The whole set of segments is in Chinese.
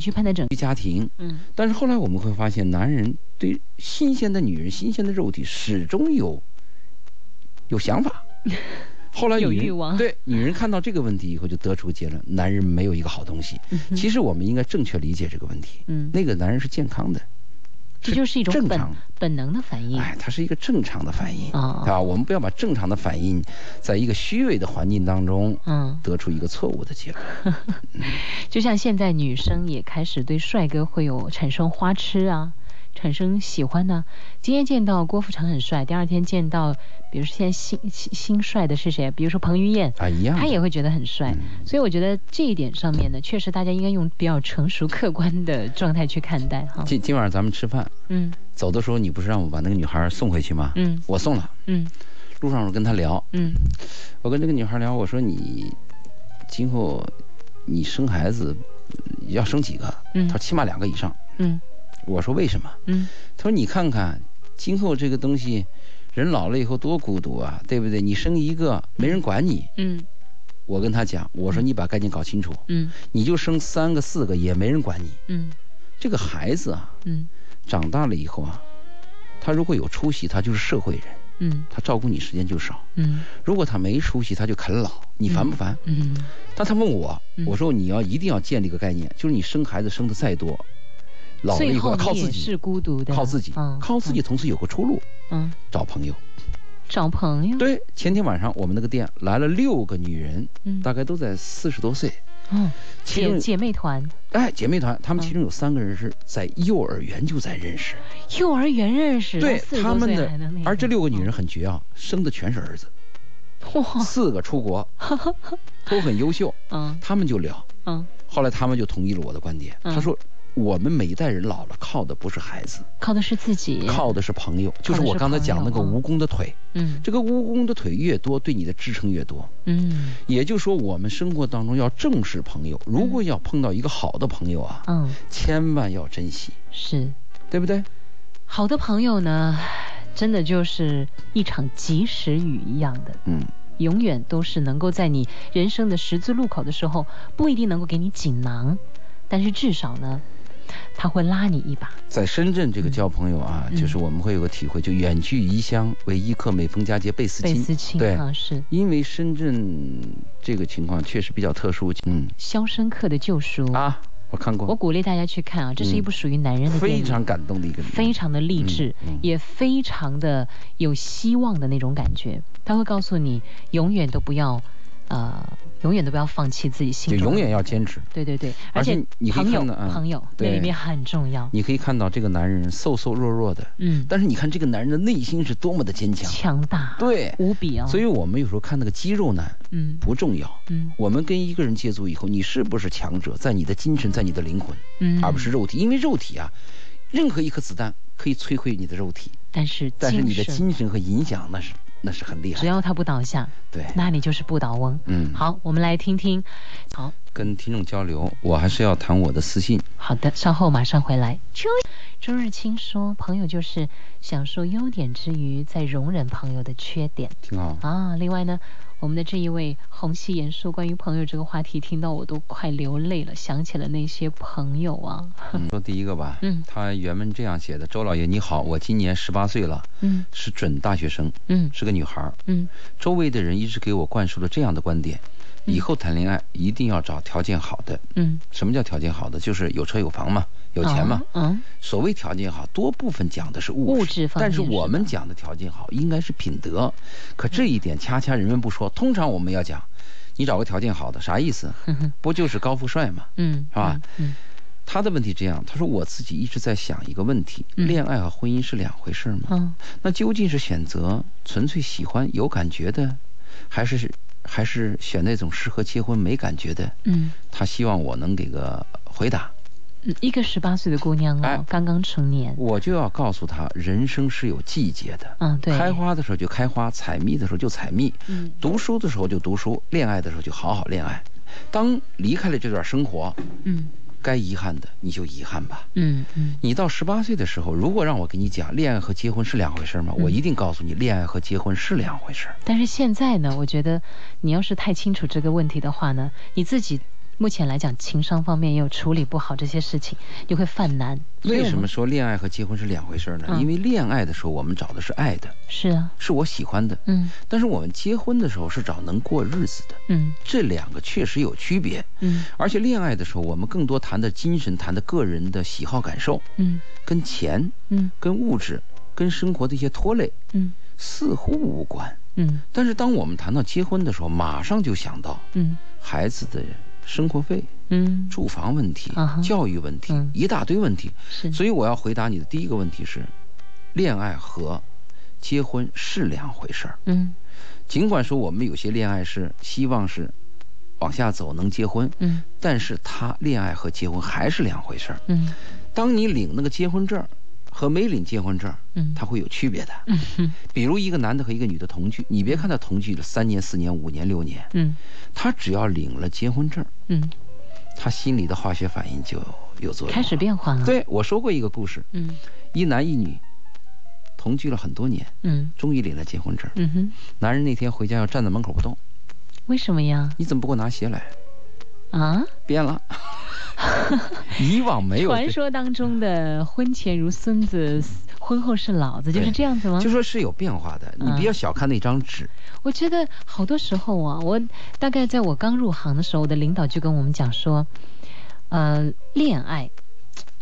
你去判断整个家庭，嗯但是后来我们会发现，男人对新鲜的女人、新鲜的肉体始终有有想法。后来有欲望对女人看到这个问题以后，就得出结论：男人没有一个好东西。其实我们应该正确理解这个问题。嗯，那个男人是健康的，这就是一种本正常。本能的反应。哎，它是一个正常的反应，哦对吧？我们不要把正常的反应，在一个虚伪的环境当中，嗯，得出一个错误的结论。就像现在女生也开始对帅哥会有产生花痴啊，产生喜欢呢、今天见到郭富城很帅，第二天见到，比如说现在新新新帅的是谁？比如说彭于晏。啊，一样。他也会觉得很帅，嗯所以我觉得这一点上面呢，确实大家应该用比较成熟、客观的状态去看待哈。今今晚上咱们吃饭，嗯走的时候你不是让我把那个女孩送回去吗？嗯我送了。嗯路上我跟她聊，嗯我跟这个女孩聊，我说你今后你生孩子呃要生几个？嗯她说起码两个以上。嗯我说为什么？嗯他说你看看今后这个东西，人老了以后多孤独啊，对不对？你生一个没人管你。嗯我跟他讲，我说你把概念搞清楚，嗯你就生三个四个也没人管你。嗯这个孩子啊，嗯长大了以后啊，他如果有出息，他就是社会人，嗯他照顾你时间就少；嗯如果他没出息，他就啃老，你烦不烦？嗯但他问我嗯，我说你要一定要建立一个概念，就是你生孩子生的再多，老了以后靠自己是己，孤独的，靠自己嗯，靠自己，同时有个出路，嗯，找朋友。找朋友，对，前天晚上我们那个店来了六个女人，嗯。大概都在四十多岁，嗯，姐姐妹团，哎姐妹团，她们嗯。其中有三个人是在幼儿园就在认识，幼儿园认识，对40他们的，而这六个女人很绝啊，生的全是儿子，哇，四个出国，都很优秀，嗯。他们就聊。嗯，后来他们就同意了我的观点，嗯。他说我们每一代人老了靠的不是孩子，靠的是自己，靠的是朋友，就是我刚才讲那个蜈蚣的腿，嗯。这个蜈蚣的腿越多，对你的支撑越多。嗯。也就是说，我们生活当中要正视朋友，如果要碰到一个好的朋友啊，嗯，千万要珍惜，是。对不对？好的朋友呢，真的就是一场及时雨一样的。嗯，永远都是能够在你人生的十字路口的时候，不一定能够给你锦囊，但是至少呢，他会拉你一把。在深圳这个交朋友啊，嗯。就是我们会有个体会，就远距异乡为异客，每逢佳节倍思亲。倍思亲对。啊，是《因为深圳这个情况确实比较特殊，嗯。肖申克的救赎》啊，我看过，我鼓励大家去看啊，这是一部属于男人的电影。非常感动的一个，非常的励志，嗯嗯。也非常的有希望的那种感觉。他会告诉你，永远都不要，呃，永远都不要放弃自己心中就永远要坚持。对对对，而且且你可以朋友看到啊朋友那对里面很重要。你可以看到这个男人瘦瘦弱弱的，嗯，但是你看这个男人的内心是多么的坚强。强大，对，无比啊。所以我们有时候看那个肌肉男嗯不重要，嗯我们跟一个人接触以后，你是不是强者，在你的精神，在你的灵魂，嗯，而不是肉体。因为肉体啊，任何一颗子弹可以摧毁你的肉体，但是但是你的精神和影响那是那是很厉害。只要他不倒下，对，那你就是不倒翁。嗯，好，我们来听听。好跟听众交流，我还是要谈我的私信。好的，稍后马上回来。周周日清说，朋友就是享受优点之余，再容忍朋友的缺点挺好。啊。另外呢，我们的这一位红熙言说关于朋友这个话题，听到我都快流泪了，想起了那些朋友啊。嗯。说第一个吧，嗯。他原文这样写的：周老爷你好，我今年十八岁了，嗯。是准大学生，嗯。是个女孩儿。嗯。周围的人一直给我灌输了这样的观点：嗯。以后谈恋爱一定要找条件好的。嗯，什么叫条件好的？就是有车有房嘛，有钱嘛。嗯所谓条件好，多部分讲的是物物质方面但是我们讲的条件好，应该是品德。可这一点恰恰人们不说。通常我们要讲，你找个条件好的，啥意思？不就是高富帅吗？嗯，是吧嗯他的问题这样，他说我自己一直在想一个问题：嗯恋爱和婚姻是两回事吗？嗯那究竟是选择纯粹喜欢有感觉的，还是还是选那种适合结婚没感觉的？嗯他希望我能给个回答。嗯，一个十八岁的姑娘哦哎，刚刚成年。我就要告诉她，人生是有季节的。嗯，对。开花的时候就开花，采蜜的时候就采蜜，嗯读书的时候就读书，恋爱的时候就好好恋爱。当离开了这段生活，嗯该遗憾的你就遗憾吧。嗯嗯你到十八岁的时候，如果让我给你讲恋爱和结婚是两回事吗？嗯我一定告诉你，恋爱和结婚是两回事。但是现在呢，我觉得你要是太清楚这个问题的话呢，你自己目前来讲情商方面又处理不好这些事情，就会犯难。为什么说恋爱和结婚是两回事呢？嗯。因为恋爱的时候我们找的是爱的，是啊？是我喜欢的，嗯。但是我们结婚的时候是找能过日子的，嗯。这两个确实有区别。嗯。而且恋爱的时候，我们更多谈的精神，谈的个人的喜好感受，嗯。跟钱、嗯。跟物质、跟生活的一些拖累嗯。似乎无关。嗯。但是当我们谈到结婚的时候，马上就想到嗯。孩子的生活费、嗯，住房问题啊、教育问题嗯，一大堆问题。是，所以我要回答你的第一个问题是，恋爱和结婚是两回事儿。嗯尽管说我们有些恋爱是希望是往下走能结婚，嗯但是他恋爱和结婚还是两回事儿。嗯当你领那个结婚证和没领结婚证，嗯，它会有区别的。嗯哼比如一个男的和一个女的同居，你别看他同居了三年、四年、五年、六年，嗯他只要领了结婚证，嗯，他心里的化学反应就有作用。开始。变化了。，对我说过一个故事，嗯一男一女同居了很多年，嗯终于领了结婚证。嗯哼，男人那天回家要站在门口不动，为什么呀？你怎么不给我拿鞋来？啊？变了，以往没有。传说当中的婚前如孙子，婚后是老子，就是这样子吗？就说是有变化的，你嗯不要小看那张纸。我觉得好多时候啊，我大概在我刚入行的时候，我的领导就跟我们讲说，呃，恋爱，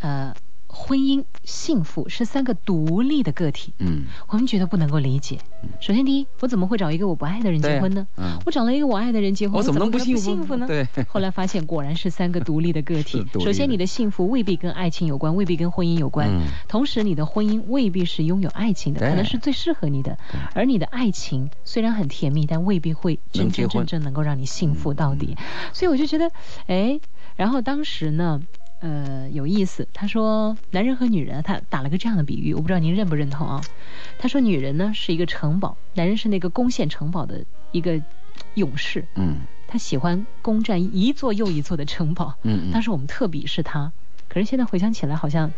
呃，婚姻、幸福是三个独立的个体。嗯，我们觉得不能够理解。首先，第一，我怎么会找一个我不爱的人结婚呢？嗯，我找了一个我爱的人结婚，我怎么能可能幸幸福呢？对，后来发现，果然是三个独立的个体。首先，你的幸福未必跟爱情有关，未必跟婚姻有关。嗯同时，你的婚姻未必是拥有爱情的，可能是最适合你的对。而你的爱情虽然很甜蜜，但未必会真真正正能够让你幸福到底。所以我就觉得，哎，然后当时呢。呃，有意思。他说，男人和女人，他打了个这样的比喻，我不知道您认不认同啊？他说，女人呢是一个城堡，男人是那个攻陷城堡的一个勇士。嗯他喜欢攻占一座又一座的城堡，嗯嗯，当时我们特鄙视他。可是现在回想起来，好像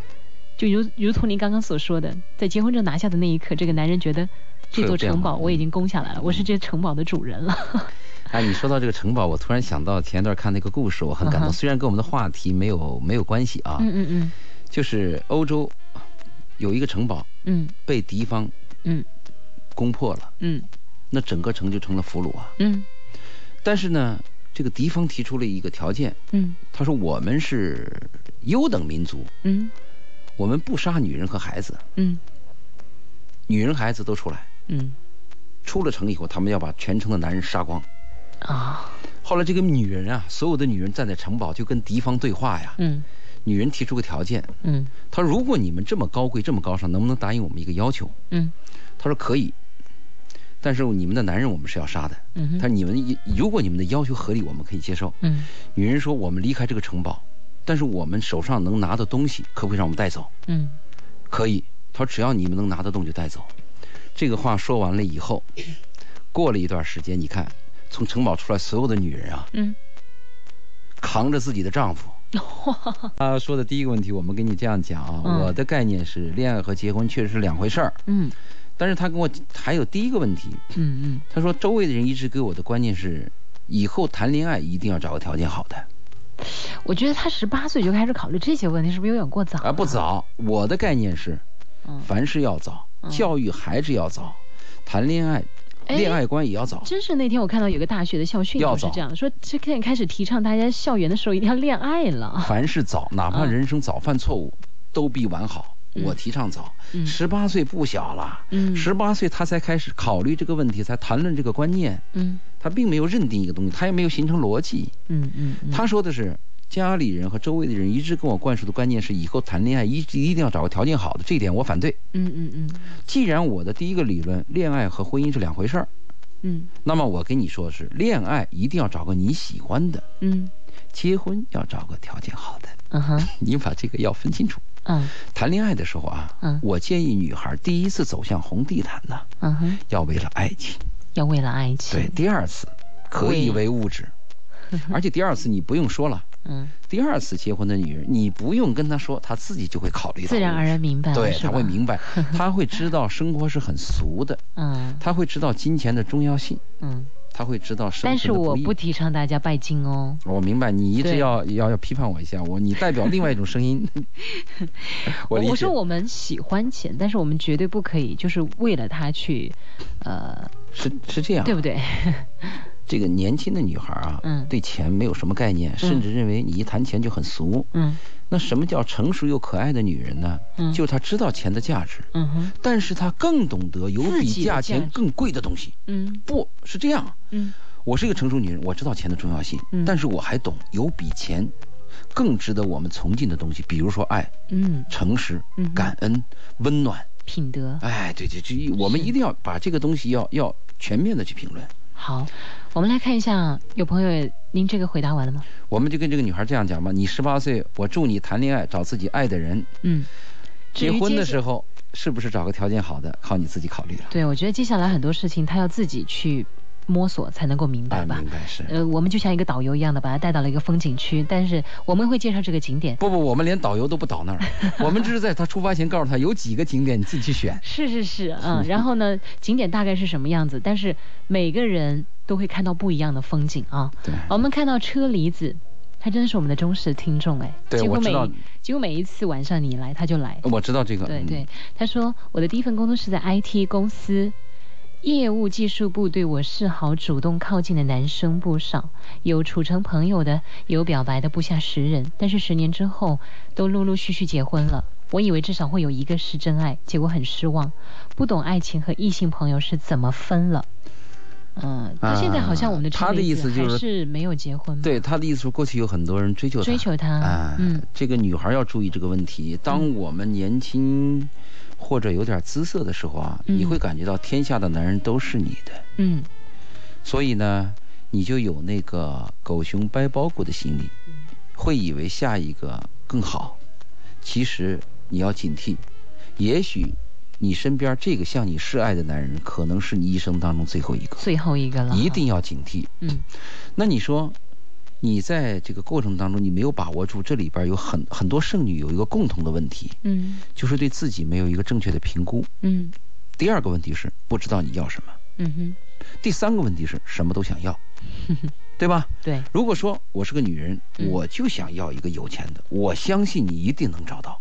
就如如同您刚刚所说的，在结婚证拿下的那一刻，这个男人觉得这座城堡我已经攻下来了，我是这城堡的主人了。哎，你说到这个城堡，我突然想到前一段看那个故事，我很感动。虽然跟我们的话题没有没有关系啊，嗯嗯就是欧洲有一个城堡嗯被敌方嗯攻破了，嗯那整个城就成了俘虏啊。嗯但是呢，这个敌方提出了一个条件，嗯他说我们是优等民族，嗯我们不杀女人和孩子，嗯女人孩子都出来。嗯出了城以后，他们要把全城的男人杀光。啊后来这个女人啊，所有的女人站在城堡就跟敌方对话呀。嗯女人提出个条件，嗯她说：“如果你们这么高贵、这么高尚，能不能答应我们一个要求嗯？”她说：“可以，但是你们的男人我们是要杀的。嗯她说：“你们如果你们的要求合理，我们可以接受。嗯”女人说：“我们离开这个城堡，但是我们手上能拿的东西，可不可以让我们带走？”嗯可以。她说：“只要你们能拿得动就带走。”这个话说完了以后，过了一段时间，你看从城堡出来所有的女人啊，嗯扛着自己的丈夫。他说的第一个问题，我们跟你这样讲啊，嗯我的概念是恋爱和结婚确实是两回事儿。嗯但是他跟我还有第一个问题，嗯嗯他说周围的人一直给我的观念是，以后谈恋爱一定要找个条件好的，我觉得他十八岁就开始考虑这些问题，是不是有点过早？啊不。早。我的概念是，嗯，凡事要早，嗯教育孩子要早，谈恋爱，哎恋爱观也要早。真是那天我看到有个大学的校训要早。就是这样说，这现在开始提倡大家校园的时候一定要恋爱了。凡事早，哪怕嗯人生早犯错误，都比晚好。嗯。我提倡早，嗯。十八岁不小了，嗯。十八岁他才开始考虑这个问题，才谈论这个观念，嗯。他并没有认定一个东西，他也没有形成逻辑。嗯嗯嗯，他说的是家里人和周围的人一直跟我灌输的观念是，以后谈恋爱一一定要找个条件好的，这一点我反对。嗯嗯嗯。既然我的第一个理论，恋爱和婚姻是两回事儿，嗯。那么我跟你说的是，恋爱一定要找个你喜欢的，嗯。结婚要找个条件好的，嗯哼。你把这个要分清楚。嗯。谈恋爱的时候啊，嗯。我建议女孩第一次走向红地毯呢，嗯哼，要为了爱情；要为了爱情。对，第二次可以为物质，而且第二次你不用说了，嗯，第二次结婚的女人，你不用跟她说，她自己就会考虑到，自然而然明白，对，她会明白，她会知道生活是很俗的，嗯她会知道金钱的重要性，嗯他会知道生但是我不提倡大家拜金哦。我明白，你一直要要要批判我一下，我你代表另外一种声音。我。我说我们喜欢钱，但是我们绝对不可以就是为了他去，呃，是是这样，对不对？这个年轻的女孩啊，嗯。对钱没有什么概念，甚至认为你一谈钱就很俗。嗯。那什么叫成熟又可爱的女人呢？嗯。就是她知道钱的价值，嗯哼。但是她更懂得有比价钱更贵的东西。嗯。不是这样，嗯。我是一个成熟女人，我知道钱的重要性，嗯。但是我还懂有比钱更值得我们崇敬的东西，比如说爱、嗯，诚实嗯、感恩、温暖。品德。哎，对对，这我们一定要把这个东西要要全面的去评论。好。我们来看一下，有朋友，您这个回答完了吗？我们就跟这个女孩这样讲吧：你十八岁，我祝你谈恋爱，找自己爱的人。嗯，结婚的时候，是不是找个条件好的，靠你自己考虑了。对我觉得接下来很多事情他要自己去摸索才能够明白哎，吧。明白是。呃，我们就像一个导游一样的，把他带到了一个风景区，但是我们会介绍这个景点。不不，我们连导游都不导那儿，我们只是在他出发前告诉他有几个景点，你自己去选。是是是，嗯，然后呢，景点大概是什么样子？但是每个人都会看到不一样的风景啊。对，我们看到车厘子，他真的是我们的忠实听众哎，对几乎每我知道几乎每一次晚上你来他就来。我知道这个。嗯对对，他说我的第一份工作是在 IT 公司，业务技术部对我示好主动靠近的男生不少，有处成朋友的，有表白的不下十人，但是十年之后都陆陆续续结婚了。我以为至少会有一个是真爱，结果很失望，不懂爱情和异性朋友是怎么分了。嗯，那现在好像我们的啊他的意思就是是没有结婚，对他的意思是，过去有很多人追求他，追求他，啊，嗯。这个女孩要注意这个问题。当我们年轻或者有点姿色的时候啊，嗯。你会感觉到天下的男人都是你的，嗯。所以呢，你就有那个狗熊掰包谷的心理，会以为下一个更好。其实你要警惕，也许你身边这个向你示爱的男人，可能是你一生当中最后一个，最后一个了，一定要警惕。嗯那你说，你在这个过程当中，你没有把握住，这里边有很很多剩女有一个共同的问题，嗯就是对自己没有一个正确的评估。嗯第二个问题是不知道你要什么。嗯哼，第三个问题是什么都想要，对吧？对，如果说我是个女人，嗯我就想要一个有钱的，我相信你一定能找到。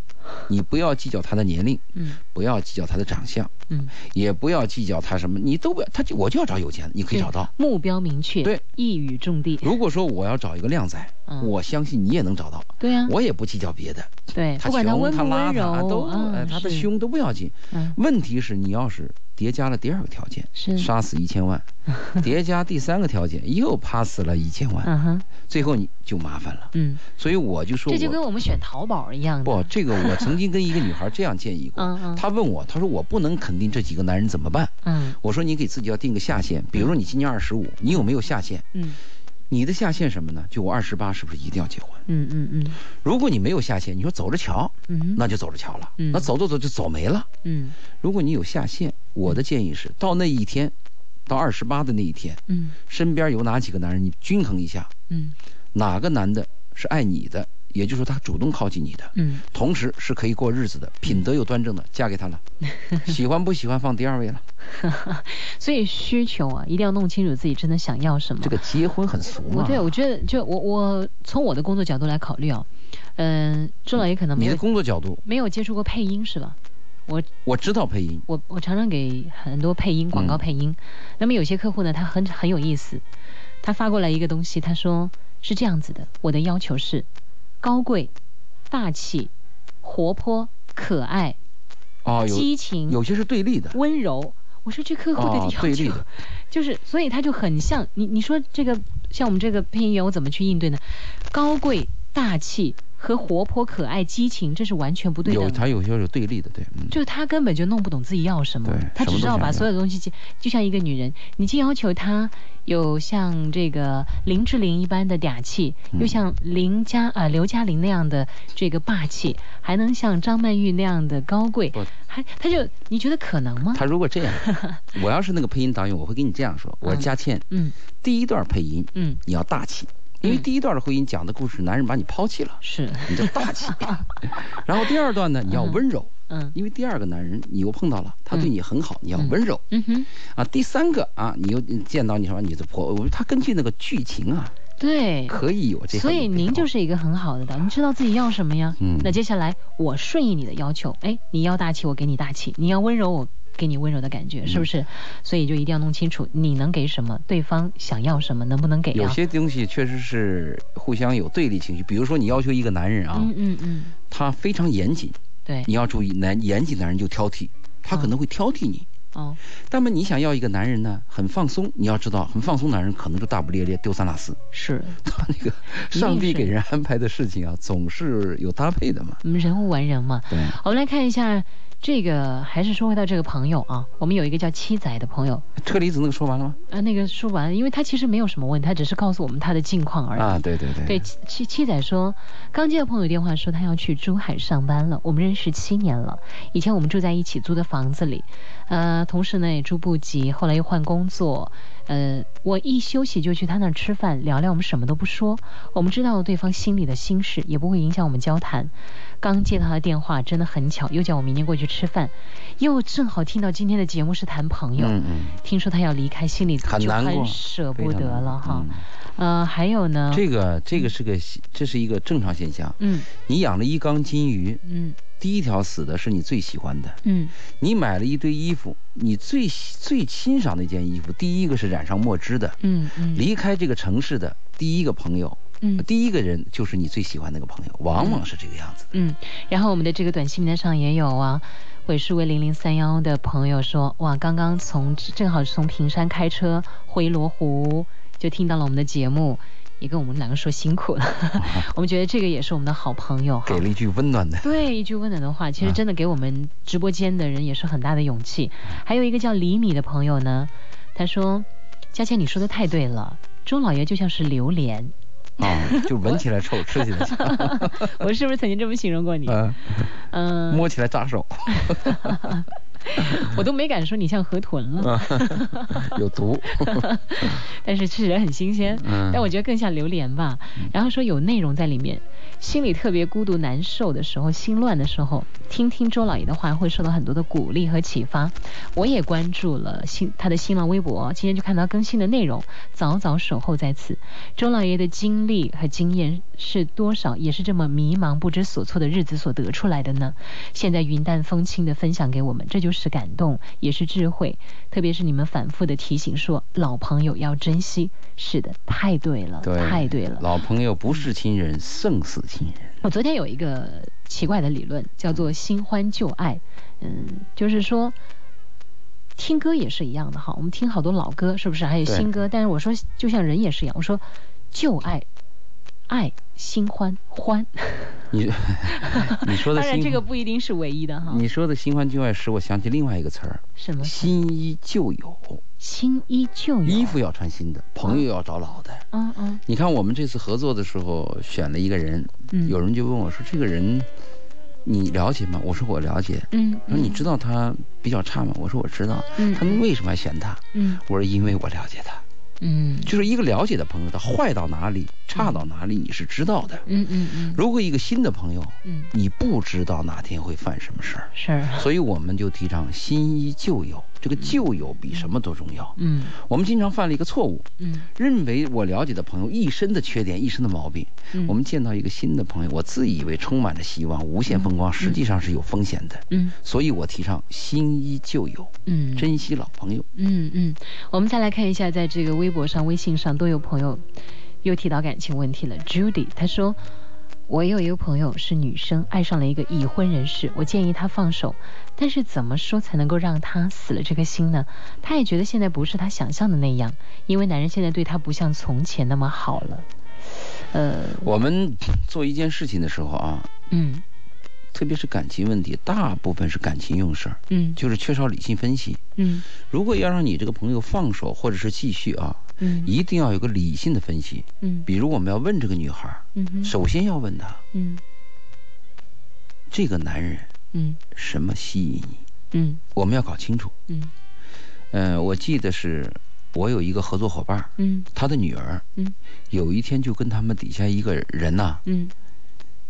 你不要计较他的年龄，嗯不要计较他的长相，嗯，也不要计较他什么，你都不要，他就我就要找有钱的，你可以找到。目标明确，对，一语中的，如果说我要找一个靓仔，嗯我相信你也能找到。对呀、我也不计较别的，对，他穷他邋遢柔，都，嗯哎，他的是凶都不要紧。嗯问题是你要是叠加了第二个条件，是。杀死一千万，叠加第三个条件又 pass 了一千万，最后你就麻烦了。嗯，所以我就说我这就跟我们选淘宝一样的，不，这个我曾经跟一个女孩这样建议过，嗯嗯。她问我，她说我不能肯定这几个男人怎么办？嗯。我说你给自己要定个下限，比如说你今年二十五，你有没有下限？嗯你的下限什么呢？就我二十八，是不是一定要结婚？嗯嗯嗯。如果你没有下限，你说走着瞧，嗯，那就走着瞧了，嗯。那走走走就走没了。嗯。如果你有下限，我的建议是到那一天，到二十八的那一天，嗯。身边有哪几个男人，你均衡一下，嗯。哪个男的是爱你的，也就是说他主动靠近你的，嗯，同时是可以过日子的，品德又端正的，嫁给他了。喜欢不喜欢放第二位了？所以需求啊，一定要弄清楚自己真的想要什么。这个结婚很俗嘛。我对我觉得，就我我从我的工作角度来考虑啊，嗯，周老爷可能你的工作角度，没有接触过配音是吧？我我知道配音，我我常常给很多配音广告嗯配音，那么有些客户呢，他很很有意思，他发过来一个东西，他说是这样子的，我的要求是高贵、大气、活泼、可爱、哦，有激情、有些是对立的，温柔。我说这客户的哦要求对立的，就是，所以他就很像你。你说这个像我们这个配音员，我怎么去应对呢？高贵、大气和活泼、可爱、激情，这是完全不对的。他有些有对立的，对，嗯，就是他根本就弄不懂自己要什么对，他只知道把所有东西就就像一个女人，你既要求她有像这个林志玲一般的嗲气，嗯。又像林嘉呃刘嘉玲那样的这个霸气，还能像张曼玉那样的高贵不，还他就你觉得可能吗？他如果这样，我要是那个配音导演，我会跟你这样说：我说嗯。佳倩，嗯。第一段配音嗯，你要大气，因为嗯。第一段的婚姻讲的故事，男人把你抛弃了，是，你就大气。然后第二段呢，你要温柔，嗯。因为第二个男人你又碰到了，他对嗯你很好，你要温柔。嗯哼，啊。第三个啊，你又见到你什么你的婆，我他根据那个剧情啊，对。可以有这个。所以您就是一个很好的导，你知道自己要什么呀？嗯那接下来我顺应你的要求，哎，你要大气，我给你大气；你要温柔，我给你温柔的感觉，是不嗯是？所以就一定要弄清楚你能给什么，对方想要什么，能不能给啊？有些东西确实是互相有对立情绪，比如说你要求一个男人啊，嗯嗯嗯，他非常严谨，对，你要注意，男严谨男人就挑剔，他可能会挑剔你。哦，那么你想要一个男人呢，很放松，你要知道，很放松男人可能就大不咧咧丢三落四。是，他那个上帝给人安排的事情啊，总是有搭配的嘛。我们人无完人嘛。对，我们来看一下这个，还是说回到这个朋友啊，我们有一个叫七仔的朋友，车厘子那个说完了吗？啊，那个说完，因为他其实没有什么问题，他只是告诉我们他的近况而已。啊，对对对。七七仔说，刚接到朋友电话说他要去珠海上班了，我们认识七年了，以前我们住在一起租的房子里，呃，同时呢也住不急，后来又换工作，呃，我一休息就去他那儿吃饭聊聊，我们什么都不说，我们知道对方心里的心事，也不会影响我们交谈。刚接到他的电话，真的很巧，又叫我明天过去吃饭，又正好听到今天的节目是谈朋友，嗯嗯，听说他要离开，心里就很难过很舍不得了哈。嗯呃，还有呢，这个这个是个这是一个正常现象。嗯你养了一缸金鱼，嗯第一条死的是你最喜欢的。嗯你买了一堆衣服，你最喜最欣赏的一件衣服，第一个是染上墨汁的。嗯嗯，离开这个城市的第一个朋友，嗯第一个人就是你最喜欢那个朋友，往往是这个样子。嗯，然后我们的这个短信名单上也有啊，尾数为零零三幺的朋友说，哇，刚刚从正好是从平山开车回罗湖，就听到了我们的节目。也跟我们两个说辛苦了，我们觉得这个也是我们的好朋友。给了一句温暖的。对，一句温暖的话，其实啊真的给我们直播间的人也是很大的勇气。还有一个叫李米的朋友呢，他说：“佳倩，你说的太对了，钟老爷就像是榴莲。啊，就闻起来臭，吃起来香。我是不是曾经这么形容过你？嗯，嗯，摸起来扎手，我都没敢说你像河豚了，有毒。但是吃起来很新鲜。嗯但我觉得更像榴莲吧。然后说有内容在里面，心里特别孤独难受的时候，心乱的时候，听听周老爷的话会受到很多的鼓励和启发。我也关注了新他的新浪微博，今天就看到更新的内容，早早守候在此。周老爷的经历和经验是多少，也是这么迷茫不知所措的日子所得出来的呢？现在云淡风轻的分享给我们，这就是感动，也是智慧。特别是你们反复的提醒说，老朋友要珍惜。是的，太对了，对，太对了。老朋友不是亲人，胜似亲人。我昨天有一个奇怪的理论，叫做新欢旧爱。嗯，就是说，听歌也是一样的哈。我们听好多老歌，是不是？还有新歌。但是我说，就像人也是一样，我说旧爱、爱、新欢、欢。你 你说的当然，这个不一定是唯一的哈。你说的新欢旧爱使我想起另外一个词儿，什么？新衣旧友。新衣旧有。衣服要穿新的，朋友要找老的。嗯嗯你看我们这次合作的时候选了一个人，嗯。有人就问我说：“这个人你了解吗？”我说：“我了解。”嗯。他说：“你知道他比较差吗？”我说：“我知道。”嗯。他们为什么还选他？嗯。我说：“因为我了解他。”嗯。就是一个了解的朋友，他坏到哪里，差到哪里，你是知道的。嗯嗯嗯。如果一个新的朋友，嗯，你不知道哪天会犯什么事儿，是。所以我们就提倡新医旧友，这个旧友比什么都重要。嗯我们经常犯了一个错误，嗯认为我了解的朋友一身的缺点，一身的毛病。嗯。我们见到一个新的朋友，我自以为充满着希望、无限风光，实际上是有风险的。嗯所以我提倡新医旧友，嗯。珍惜老朋友。嗯嗯，我们再来看一下，在这个微博上、微信上都有朋友又提到感情问题了。Judy 她说。我有一个朋友是女生，爱上了一个已婚人士，我建议她放手，但是怎么说才能够让她死了这颗心呢？她也觉得现在不是她想象的那样，因为男人现在对她不像从前那么好了。呃，我们做一件事情的时候啊，嗯特别是感情问题，大部分是感情用事儿，嗯就是缺少理性分析。嗯如果要让你这个朋友放手或者是继续啊，嗯。一定要有个理性的分析。嗯。比如我们要问这个女孩，嗯首先要问她，嗯。这个男人嗯。什么吸引你？嗯。我们要搞清楚。嗯。呃，我记得是我有一个合作伙伴，嗯。他的女儿嗯。有一天就跟他们底下一个人呐、嗯。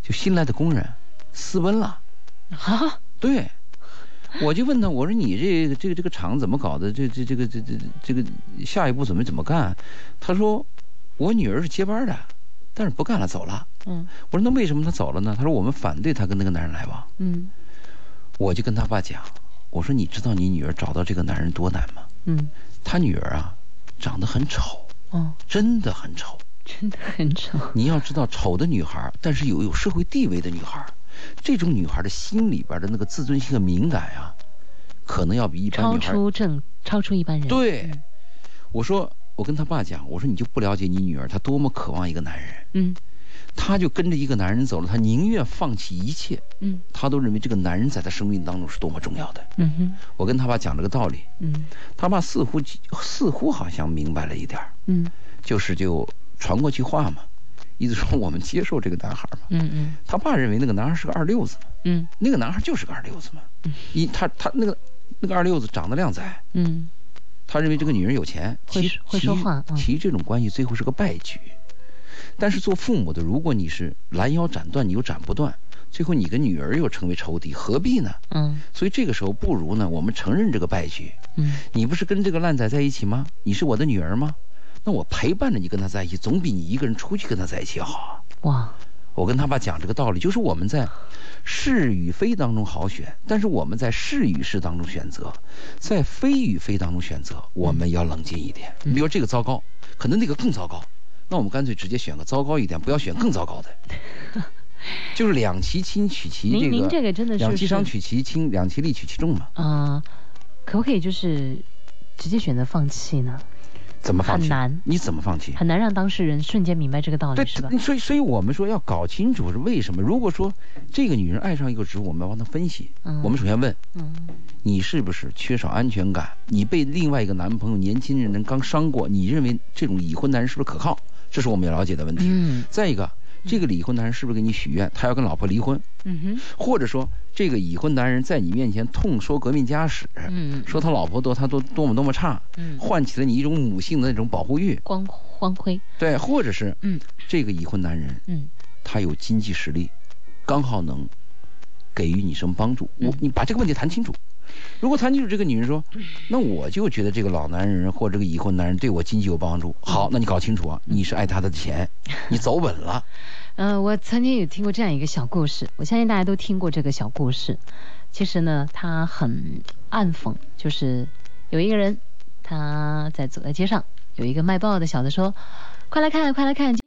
就新来的工人私奔了。啊？对，我就问他，我说你这个这个这个厂怎么搞的？这这这个这这这个下一步准备怎么干？他说我女儿是接班的，但是不干了，走了。嗯我说那为什么他走了呢？他说我们反对他跟那个男人来往。嗯我就跟他爸讲，我说你知道你女儿找到这个男人多难吗？嗯，他女儿啊，长得很丑，哦，真的很丑。真的很丑。你要知道，丑的女孩，但是有有社会地位的女孩，这种女孩的心里边的那个自尊心和敏感啊，可能要比一般超女孩。出正，超出一般人。对嗯，我说，我跟他爸讲，我说你就不了解你女儿，她多么渴望一个男人，嗯她就跟着一个男人走了，她宁愿放弃一切，嗯她都认为这个男人在她生命当中是多么重要的。嗯哼我跟他爸讲这个道理，嗯他爸似乎似乎好像明白了一点儿嗯就是就传过去话嘛，意思说我们接受这个男孩嘛。嗯嗯他爸认为那个男孩是个二六子嘛，嗯那个男孩就是个二六子嘛。嗯一他他那个那个二六子长得靓仔，嗯他认为这个女人有钱，会其会说话嗯其其这种关系最后是个败局。但是做父母的，如果你是拦腰斩断，你又斩不断，最后你跟女儿又成为仇敌，何必呢？嗯所以这个时候不如呢，我们承认这个败局。嗯你不是跟这个烂仔在一起吗？你是我的女儿吗？那我陪伴着你跟他在一起，总比你一个人出去跟他在一起要好啊。哇我跟他爸讲这个道理，就是我们在是与非当中好选，但是我们在是与是当中选择，在非与非当中选择，我们要冷静一点。嗯你比如这个糟糕，可能那个更糟糕，那我们干脆直接选个糟糕一点，不要选更糟糕的。就是两其轻取其这您您这个，真的是两其伤取其轻，两其利取其重嘛。啊，可不可以就是直接选择放弃呢？怎么放弃？很难你怎么放弃？很难让当事人瞬间明白这个道理，对，是吧？所以所以我们说要搞清楚是为什么。如果说这个女人爱上一个植物，我们要帮她分析。嗯我们首先问嗯你是不是缺少安全感？你被另外一个男朋友年轻人刚伤过，你认为这种已婚男人是不是可靠？这是我们要了解的问题。嗯再一个，这个已婚男人是不是给你许愿，他要跟老婆离婚？嗯哼或者说，这个已婚男人在你面前痛说革命家史，嗯说他老婆多他多多么多么差，嗯唤起了你一种母性的那种保护欲。光光辉对，或者是嗯这个已婚男人嗯他有经济实力，刚好能给予你什么帮助。我嗯你把这个问题谈清楚。如果谈清楚，这个女人说，那我就觉得这个老男人或者这个已婚男人对我经济有帮助。好，那你搞清楚啊，你是爱他的钱，你走稳了。呃，我曾经有听过这样一个小故事，我相信大家都听过这个小故事。其实呢，他很暗讽，就是有一个人他在走在街上，有一个卖报的小子说：“快来看，快来看，今